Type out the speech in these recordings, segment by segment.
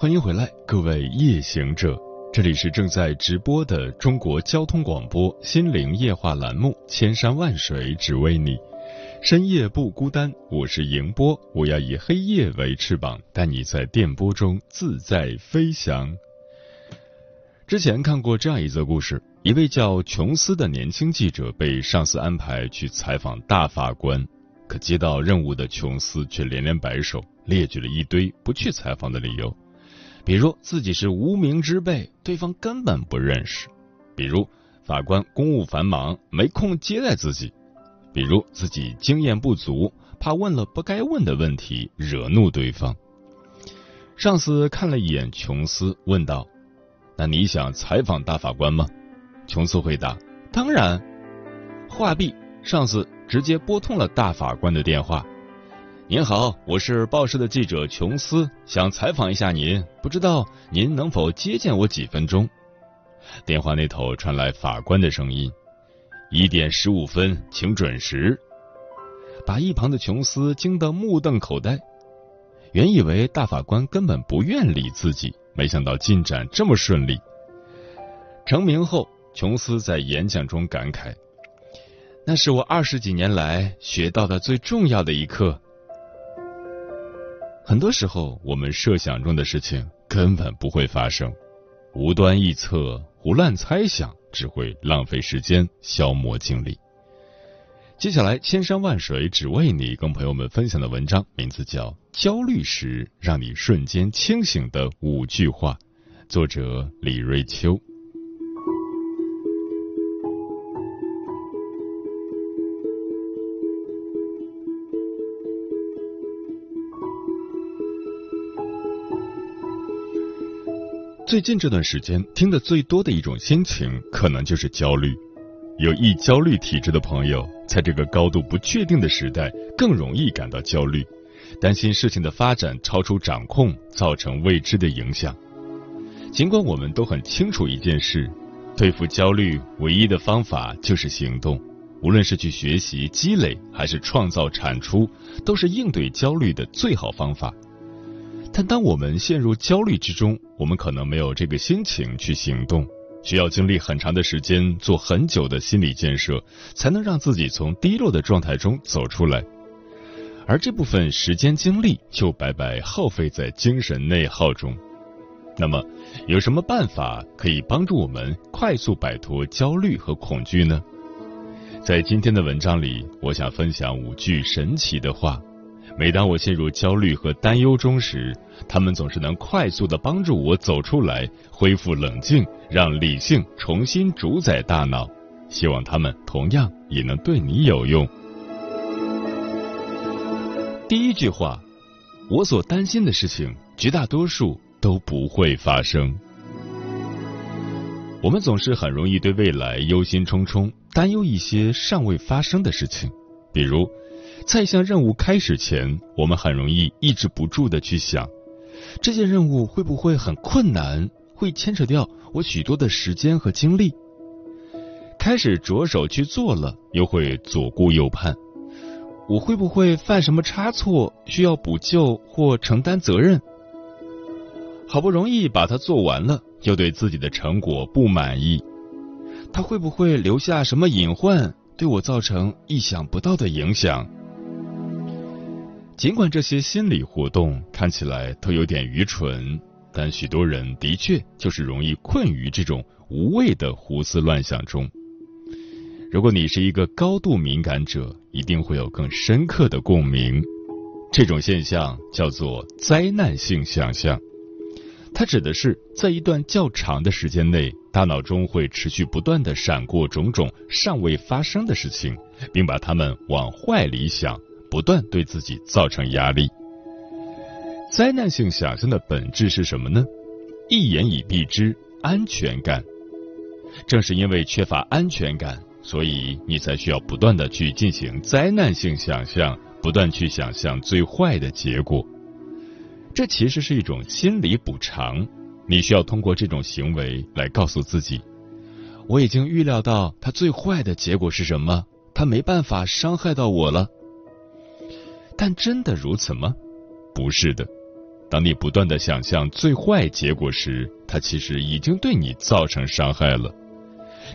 欢迎回来，各位夜行者，这里是正在直播的中国交通广播心灵夜话栏目《千山万水只为你》，深夜不孤单，我是迎波，我要以黑夜为翅膀，带你在电波中自在飞翔。之前看过这样一则故事，一位叫琼斯的年轻记者被上司安排去采访大法官，可接到任务的琼斯却连连摆手，列举了一堆不去采访的理由。比如自己是无名之辈，对方根本不认识；比如法官公务繁忙，没空接待自己；比如自己经验不足，怕问了不该问的问题惹怒对方。上司看了一眼琼斯，问道：“那你想采访大法官吗？”琼斯回答：“当然。”话毕，上司直接拨通了大法官的电话。您好，我是报社的记者琼斯，想采访一下您，不知道您能否接见我几分钟？电话那头传来法官的声音：“一点十五分，请准时。”把一旁的琼斯惊得目瞪口呆。原以为大法官根本不愿理自己，没想到进展这么顺利。成名后，琼斯在演讲中感慨：“那是我二十几年来学到的最重要的一课。”很多时候，我们设想中的事情根本不会发生，无端臆测、胡乱猜想，只会浪费时间、消磨精力。接下来，千山万水只为你，跟朋友们分享的文章名字叫《焦虑时让你瞬间清醒的五句话》，作者李瑞秋。最近这段时间听的最多的一种心情，可能就是焦虑。有易焦虑体质的朋友，在这个高度不确定的时代，更容易感到焦虑，担心事情的发展超出掌控，造成未知的影响。尽管我们都很清楚一件事：对付焦虑唯一的方法就是行动。无论是去学习积累，还是创造产出，都是应对焦虑的最好方法。但当我们陷入焦虑之中，我们可能没有这个心情去行动，需要经历很长的时间，做很久的心理建设，才能让自己从低落的状态中走出来。而这部分时间精力就白白耗费在精神内耗中。那么，有什么办法可以帮助我们快速摆脱焦虑和恐惧呢？在今天的文章里，我想分享五句神奇的话。每当我陷入焦虑和担忧中时，他们总是能快速的帮助我走出来，恢复冷静，让理性重新主宰大脑。希望他们同样也能对你有用。第一句话，我所担心的事情，绝大多数都不会发生。我们总是很容易对未来忧心忡忡，担忧一些尚未发生的事情，比如。在一项任务开始前，我们很容易抑制不住的去想，这件任务会不会很困难，会牵扯掉我许多的时间和精力。开始着手去做了，又会左顾右盼，我会不会犯什么差错，需要补救或承担责任？好不容易把它做完了，又对自己的成果不满意，他会不会留下什么隐患，对我造成意想不到的影响？尽管这些心理活动看起来都有点愚蠢，但许多人的确就是容易困于这种无谓的胡思乱想中。如果你是一个高度敏感者，一定会有更深刻的共鸣。这种现象叫做灾难性想象，它指的是在一段较长的时间内，大脑中会持续不断的闪过种种尚未发生的事情，并把它们往坏里想。不断对自己造成压力，灾难性想象的本质是什么呢？一言以蔽之，安全感。正是因为缺乏安全感，所以你才需要不断的去进行灾难性想象，不断去想象最坏的结果。这其实是一种心理补偿，你需要通过这种行为来告诉自己：我已经预料到他最坏的结果是什么，他没办法伤害到我了。但真的如此吗？不是的。当你不断的想象最坏结果时，它其实已经对你造成伤害了。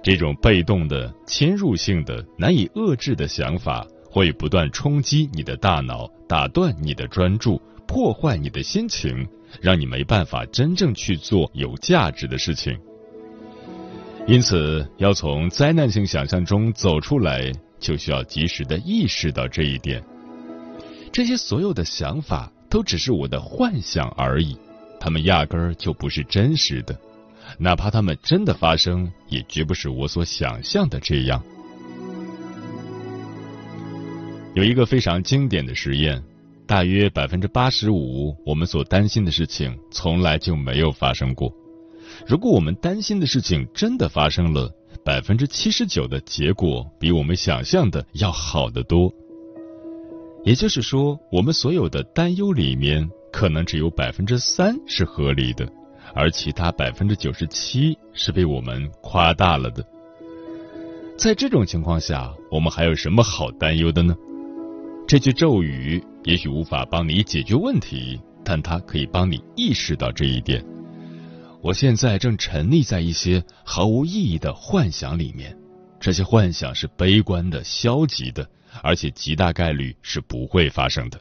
这种被动的、侵入性的、难以遏制的想法，会不断冲击你的大脑，打断你的专注。破坏你的心情，让你没办法真正去做有价值的事情。因此，要从灾难性想象中走出来，就需要及时的意识到这一点。这些所有的想法都只是我的幻想而已，他们压根儿就不是真实的。哪怕他们真的发生，也绝不是我所想象的这样。有一个非常经典的实验。大约百分之八十五，我们所担心的事情从来就没有发生过。如果我们担心的事情真的发生了，百分之七十九的结果比我们想象的要好得多。也就是说，我们所有的担忧里面，可能只有百分之三是合理的，而其他百分之九十七是被我们夸大了的。在这种情况下，我们还有什么好担忧的呢？这句咒语也许无法帮你解决问题，但它可以帮你意识到这一点。我现在正沉溺在一些毫无意义的幻想里面，这些幻想是悲观的、消极的，而且极大概率是不会发生的。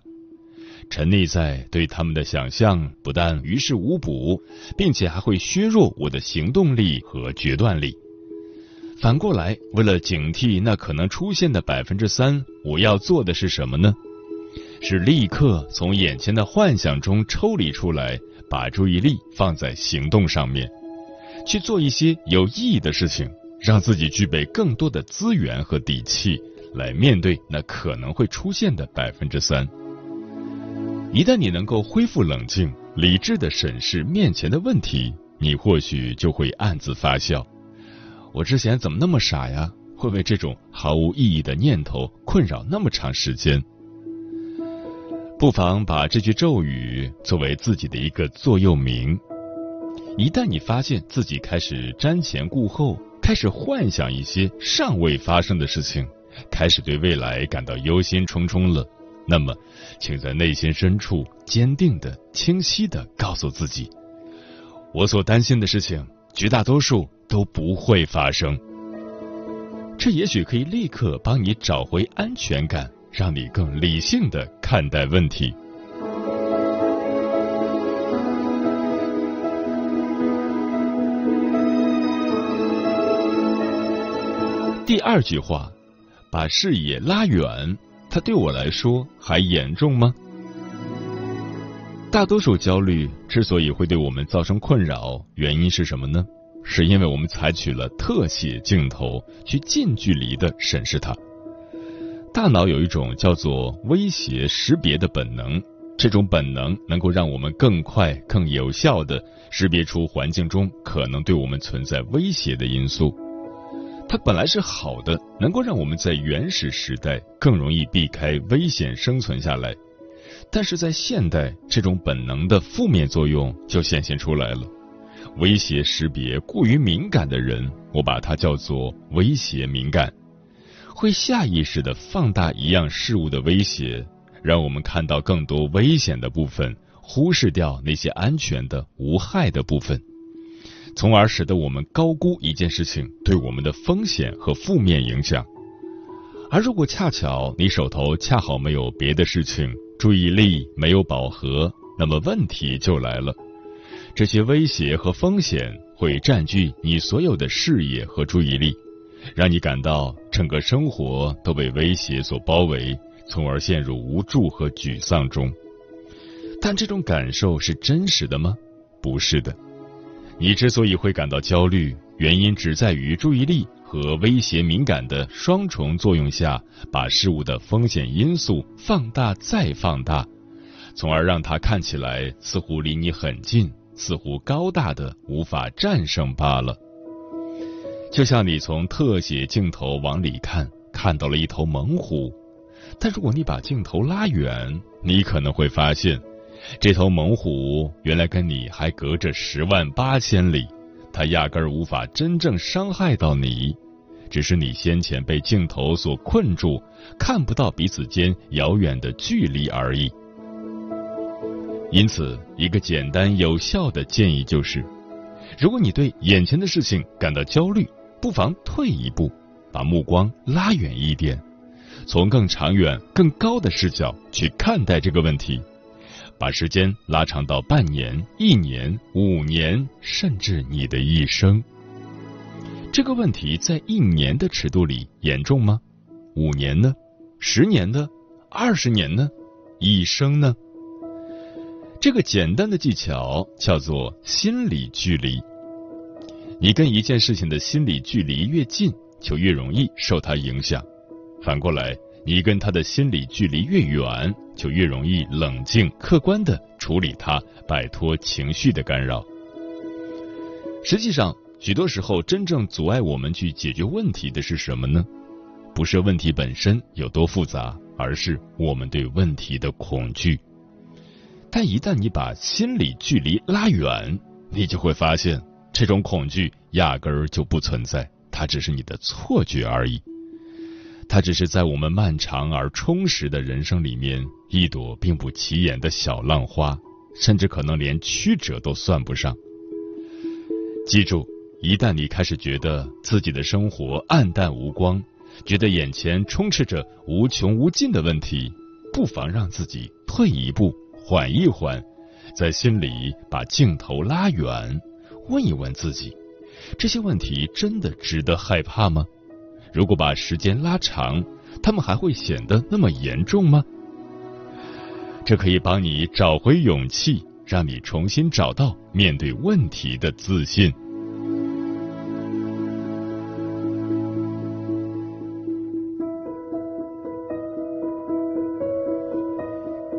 沉溺在对他们的想象，不但于事无补，并且还会削弱我的行动力和决断力。反过来，为了警惕那可能出现的百分之三，我要做的是什么呢？是立刻从眼前的幻想中抽离出来，把注意力放在行动上面，去做一些有意义的事情，让自己具备更多的资源和底气，来面对那可能会出现的百分之三。一旦你能够恢复冷静、理智的审视面前的问题，你或许就会暗自发笑。我之前怎么那么傻呀？会为这种毫无意义的念头困扰那么长时间？不妨把这句咒语作为自己的一个座右铭。一旦你发现自己开始瞻前顾后，开始幻想一些尚未发生的事情，开始对未来感到忧心忡忡了，那么，请在内心深处坚定的、清晰的告诉自己：我所担心的事情，绝大多数。都不会发生，这也许可以立刻帮你找回安全感，让你更理性的看待问题。第二句话，把视野拉远，它对我来说还严重吗？大多数焦虑之所以会对我们造成困扰，原因是什么呢？是因为我们采取了特写镜头去近距离的审视它。大脑有一种叫做威胁识别的本能，这种本能能够让我们更快、更有效的识别出环境中可能对我们存在威胁的因素。它本来是好的，能够让我们在原始时代更容易避开危险生存下来。但是在现代，这种本能的负面作用就显现出来了。威胁识别过于敏感的人，我把它叫做威胁敏感，会下意识的放大一样事物的威胁，让我们看到更多危险的部分，忽视掉那些安全的、无害的部分，从而使得我们高估一件事情对我们的风险和负面影响。而如果恰巧你手头恰好没有别的事情，注意力没有饱和，那么问题就来了。这些威胁和风险会占据你所有的视野和注意力，让你感到整个生活都被威胁所包围，从而陷入无助和沮丧中。但这种感受是真实的吗？不是的。你之所以会感到焦虑，原因只在于注意力和威胁敏感的双重作用下，把事物的风险因素放大再放大。从而让它看起来似乎离你很近，似乎高大的无法战胜罢了。就像你从特写镜头往里看，看到了一头猛虎，但如果你把镜头拉远，你可能会发现，这头猛虎原来跟你还隔着十万八千里，它压根儿无法真正伤害到你。只是你先前被镜头所困住，看不到彼此间遥远的距离而已。因此，一个简单有效的建议就是：如果你对眼前的事情感到焦虑，不妨退一步，把目光拉远一点，从更长远、更高的视角去看待这个问题，把时间拉长到半年、一年、五年，甚至你的一生。这个问题在一年的尺度里严重吗？五年呢？十年呢？二十年呢？一生呢？这个简单的技巧叫做心理距离。你跟一件事情的心理距离越近，就越容易受它影响；反过来，你跟他的心理距离越远，就越容易冷静客观的处理它，摆脱情绪的干扰。实际上。许多时候，真正阻碍我们去解决问题的是什么呢？不是问题本身有多复杂，而是我们对问题的恐惧。但一旦你把心理距离拉远，你就会发现，这种恐惧压根儿就不存在，它只是你的错觉而已。它只是在我们漫长而充实的人生里面一朵并不起眼的小浪花，甚至可能连曲折都算不上。记住。一旦你开始觉得自己的生活暗淡无光，觉得眼前充斥着无穷无尽的问题，不妨让自己退一步，缓一缓，在心里把镜头拉远，问一问自己：这些问题真的值得害怕吗？如果把时间拉长，他们还会显得那么严重吗？这可以帮你找回勇气，让你重新找到面对问题的自信。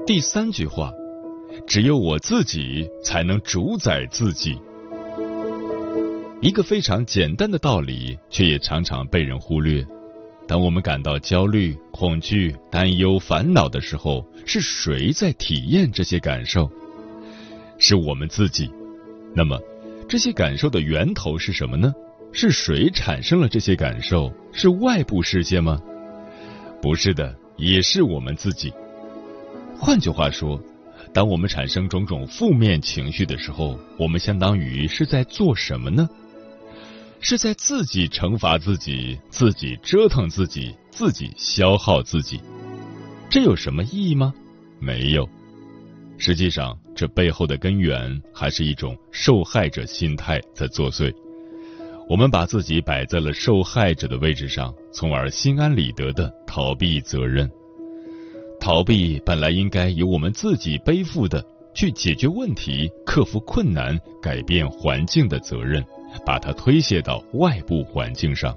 第三句话，只有我自己才能主宰自己。一个非常简单的道理，却也常常被人忽略。当我们感到焦虑、恐惧、担忧、烦恼的时候，是谁在体验这些感受？是我们自己。那么，这些感受的源头是什么呢？是谁产生了这些感受？是外部世界吗？不是的，也是我们自己。换句话说，当我们产生种种负面情绪的时候，我们相当于是在做什么呢？是在自己惩罚自己，自己折腾自己，自己消耗自己。这有什么意义吗？没有。实际上，这背后的根源还是一种受害者心态在作祟。我们把自己摆在了受害者的位置上，从而心安理得的逃避责任。逃避本来应该由我们自己背负的，去解决问题、克服困难、改变环境的责任，把它推卸到外部环境上。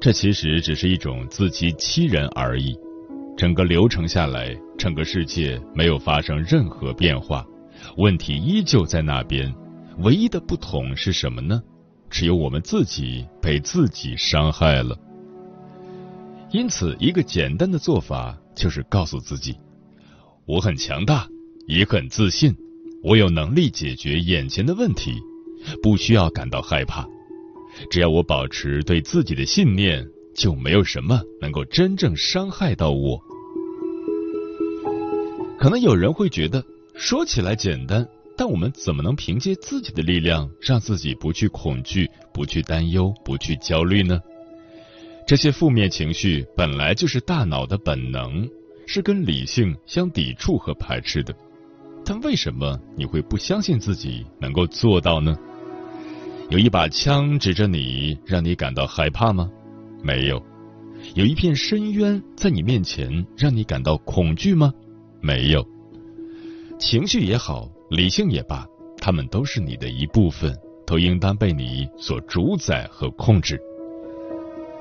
这其实只是一种自欺欺人而已。整个流程下来，整个世界没有发生任何变化，问题依旧在那边。唯一的不同是什么呢？只有我们自己被自己伤害了。因此，一个简单的做法。就是告诉自己，我很强大，也很自信，我有能力解决眼前的问题，不需要感到害怕。只要我保持对自己的信念，就没有什么能够真正伤害到我。可能有人会觉得说起来简单，但我们怎么能凭借自己的力量，让自己不去恐惧、不去担忧、不去焦虑呢？这些负面情绪本来就是大脑的本能，是跟理性相抵触和排斥的。但为什么你会不相信自己能够做到呢？有一把枪指着你，让你感到害怕吗？没有。有一片深渊在你面前，让你感到恐惧吗？没有。情绪也好，理性也罢，他们都是你的一部分，都应当被你所主宰和控制。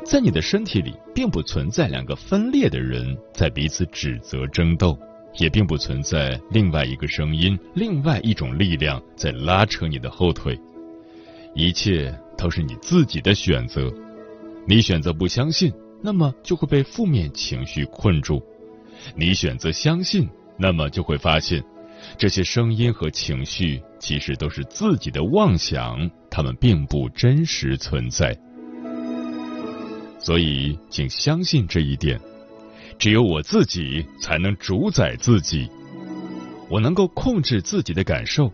在你的身体里，并不存在两个分裂的人在彼此指责争斗，也并不存在另外一个声音、另外一种力量在拉扯你的后腿。一切都是你自己的选择。你选择不相信，那么就会被负面情绪困住；你选择相信，那么就会发现，这些声音和情绪其实都是自己的妄想，它们并不真实存在。所以，请相信这一点：只有我自己才能主宰自己，我能够控制自己的感受。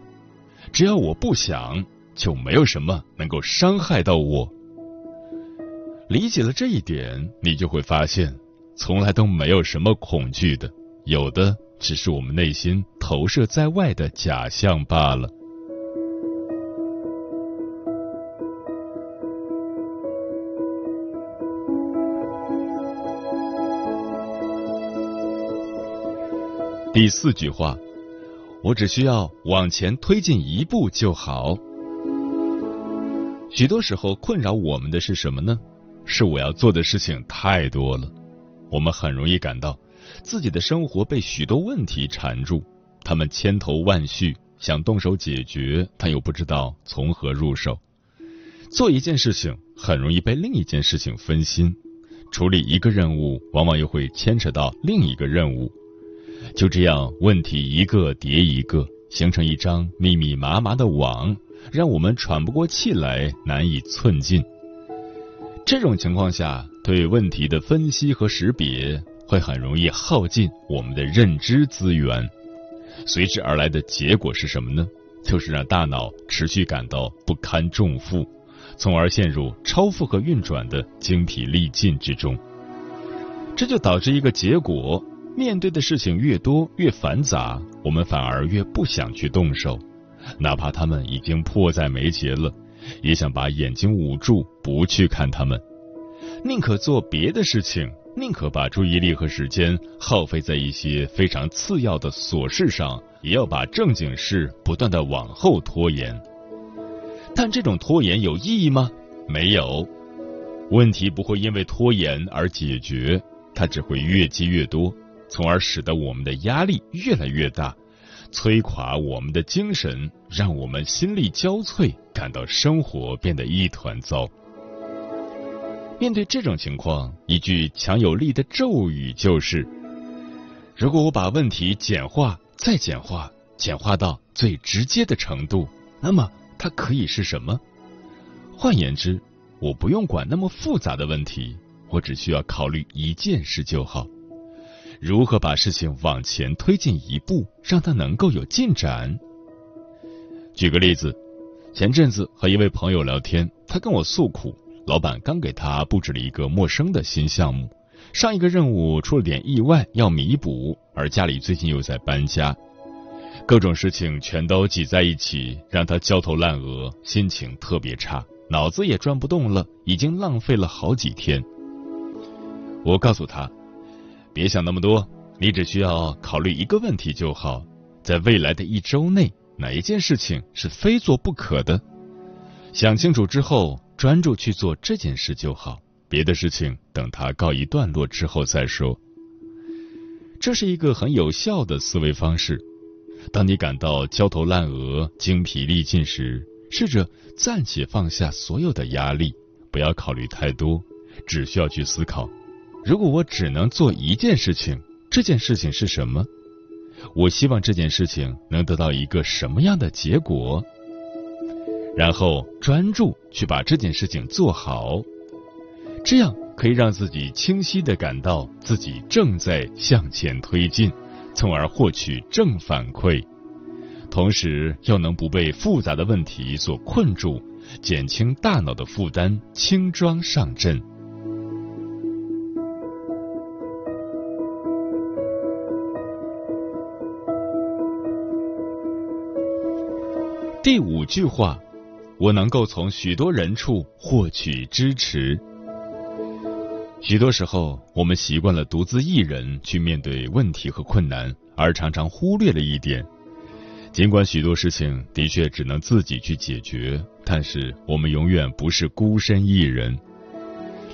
只要我不想，就没有什么能够伤害到我。理解了这一点，你就会发现，从来都没有什么恐惧的，有的只是我们内心投射在外的假象罢了。第四句话，我只需要往前推进一步就好。许多时候，困扰我们的是什么呢？是我要做的事情太多了，我们很容易感到自己的生活被许多问题缠住，他们千头万绪，想动手解决，但又不知道从何入手。做一件事情很容易被另一件事情分心，处理一个任务往往又会牵扯到另一个任务，就这样问题一个叠一个，形成一张密密麻麻的网，让我们喘不过气来，难以寸进。这种情况下，对问题的分析和识别会很容易耗尽我们的认知资源，随之而来的结果是什么呢？就是让大脑持续感到不堪重负，从而陷入超负荷运转的精疲力尽之中。这就导致一个结果：面对的事情越多越繁杂，我们反而越不想去动手，哪怕他们已经迫在眉睫了。也想把眼睛捂住，不去看他们，宁可做别的事情，宁可把注意力和时间耗费在一些非常次要的琐事上，也要把正经事不断的往后拖延。但这种拖延有意义吗？没有，问题不会因为拖延而解决，它只会越积越多，从而使得我们的压力越来越大。摧垮我们的精神，让我们心力交瘁，感到生活变得一团糟。面对这种情况，一句强有力的咒语就是：如果我把问题简化、再简化、简化到最直接的程度，那么它可以是什么？换言之，我不用管那么复杂的问题，我只需要考虑一件事就好。如何把事情往前推进一步，让它能够有进展？举个例子，前阵子和一位朋友聊天，他跟我诉苦，老板刚给他布置了一个陌生的新项目，上一个任务出了点意外要弥补，而家里最近又在搬家，各种事情全都挤在一起，让他焦头烂额，心情特别差，脑子也转不动了，已经浪费了好几天。我告诉他。别想那么多，你只需要考虑一个问题就好：在未来的一周内，哪一件事情是非做不可的？想清楚之后，专注去做这件事就好，别的事情等它告一段落之后再说。这是一个很有效的思维方式。当你感到焦头烂额、精疲力尽时，试着暂且放下所有的压力，不要考虑太多，只需要去思考。如果我只能做一件事情，这件事情是什么？我希望这件事情能得到一个什么样的结果？然后专注去把这件事情做好，这样可以让自己清晰的感到自己正在向前推进，从而获取正反馈，同时又能不被复杂的问题所困住，减轻大脑的负担，轻装上阵。五句话，我能够从许多人处获取支持。许多时候，我们习惯了独自一人去面对问题和困难，而常常忽略了一点：尽管许多事情的确只能自己去解决，但是我们永远不是孤身一人。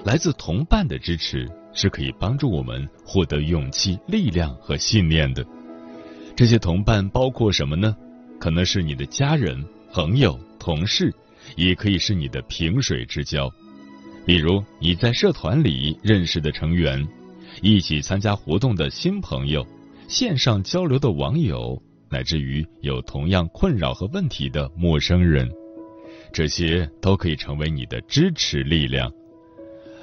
来自同伴的支持是可以帮助我们获得勇气、力量和信念的。这些同伴包括什么呢？可能是你的家人、朋友、同事，也可以是你的萍水之交，比如你在社团里认识的成员，一起参加活动的新朋友，线上交流的网友，乃至于有同样困扰和问题的陌生人，这些都可以成为你的支持力量。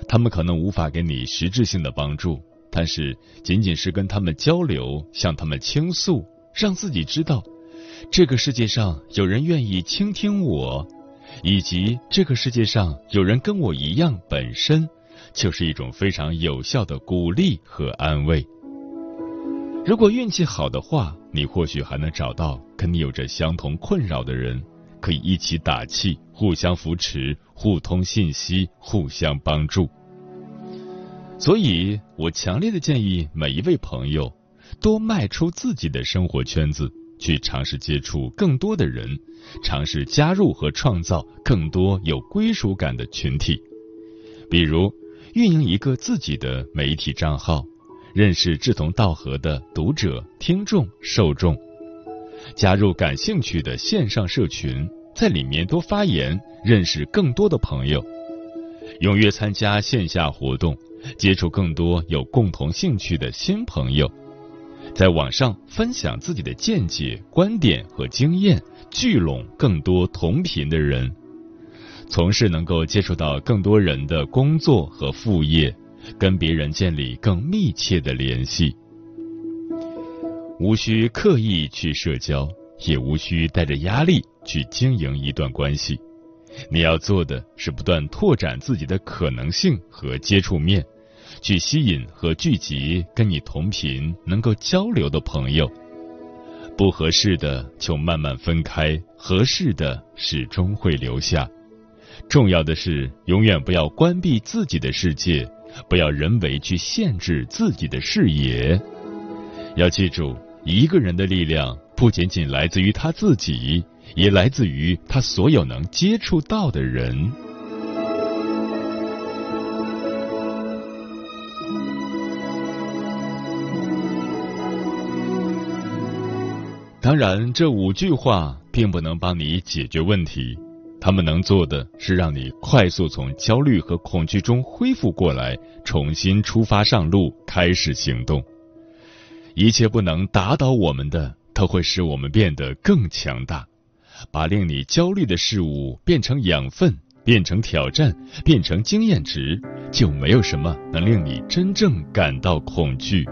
他们可能无法给你实质性的帮助。但是，仅仅是跟他们交流，向他们倾诉，让自己知道，这个世界上有人愿意倾听我，以及这个世界上有人跟我一样，本身就是一种非常有效的鼓励和安慰。如果运气好的话，你或许还能找到跟你有着相同困扰的人，可以一起打气，互相扶持，互通信息，互相帮助。所以我强烈的建议每一位朋友，多迈出自己的生活圈子，去尝试接触更多的人，尝试加入和创造更多有归属感的群体。比如，运营一个自己的媒体账号，认识志同道合的读者、听众、受众，加入感兴趣的线上社群，在里面多发言，认识更多的朋友，踊跃参加线下活动。接触更多有共同兴趣的新朋友，在网上分享自己的见解、观点和经验，聚拢更多同频的人，从事能够接触到更多人的工作和副业，跟别人建立更密切的联系。无需刻意去社交，也无需带着压力去经营一段关系。你要做的是不断拓展自己的可能性和接触面，去吸引和聚集跟你同频、能够交流的朋友。不合适的就慢慢分开，合适的始终会留下。重要的是，永远不要关闭自己的世界，不要人为去限制自己的视野。要记住，一个人的力量不仅仅来自于他自己。也来自于他所有能接触到的人。当然，这五句话并不能帮你解决问题，他们能做的是让你快速从焦虑和恐惧中恢复过来，重新出发上路，开始行动。一切不能打倒我们的，都会使我们变得更强大。把令你焦虑的事物变成养分，变成挑战，变成经验值，就没有什么能令你真正感到恐惧。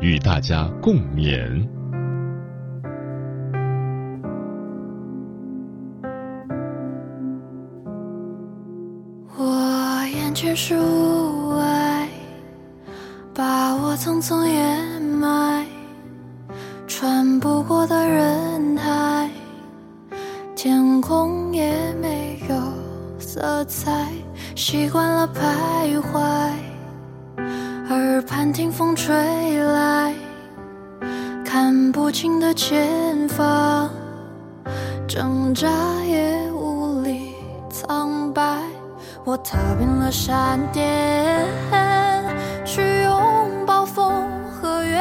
与大家共勉。我眼前是雾霭，把我层层掩埋，穿不过的人海。天空也没有色彩，习惯了徘徊，耳畔听风吹来，看不清的前方，挣扎也无。我踏遍了山巅，去拥抱风和月，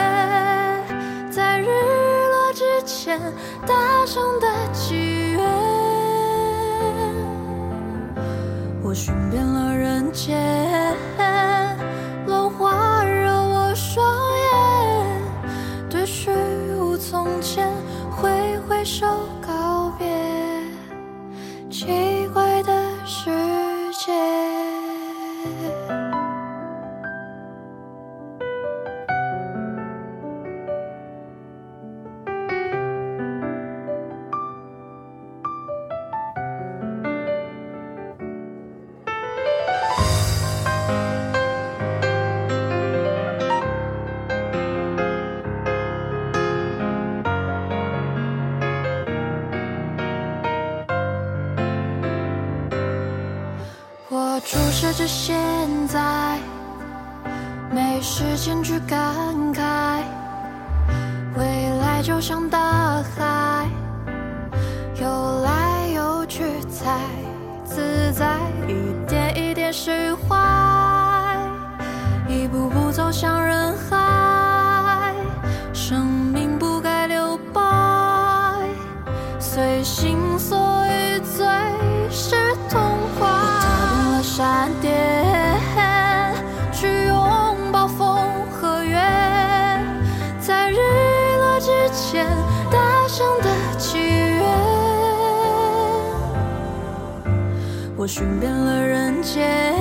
在日落之前大声的祈愿我寻遍了人间，着现在，没时间去感慨。未来就像大海，游来游去才自在。一点一点释怀，寻遍了人间，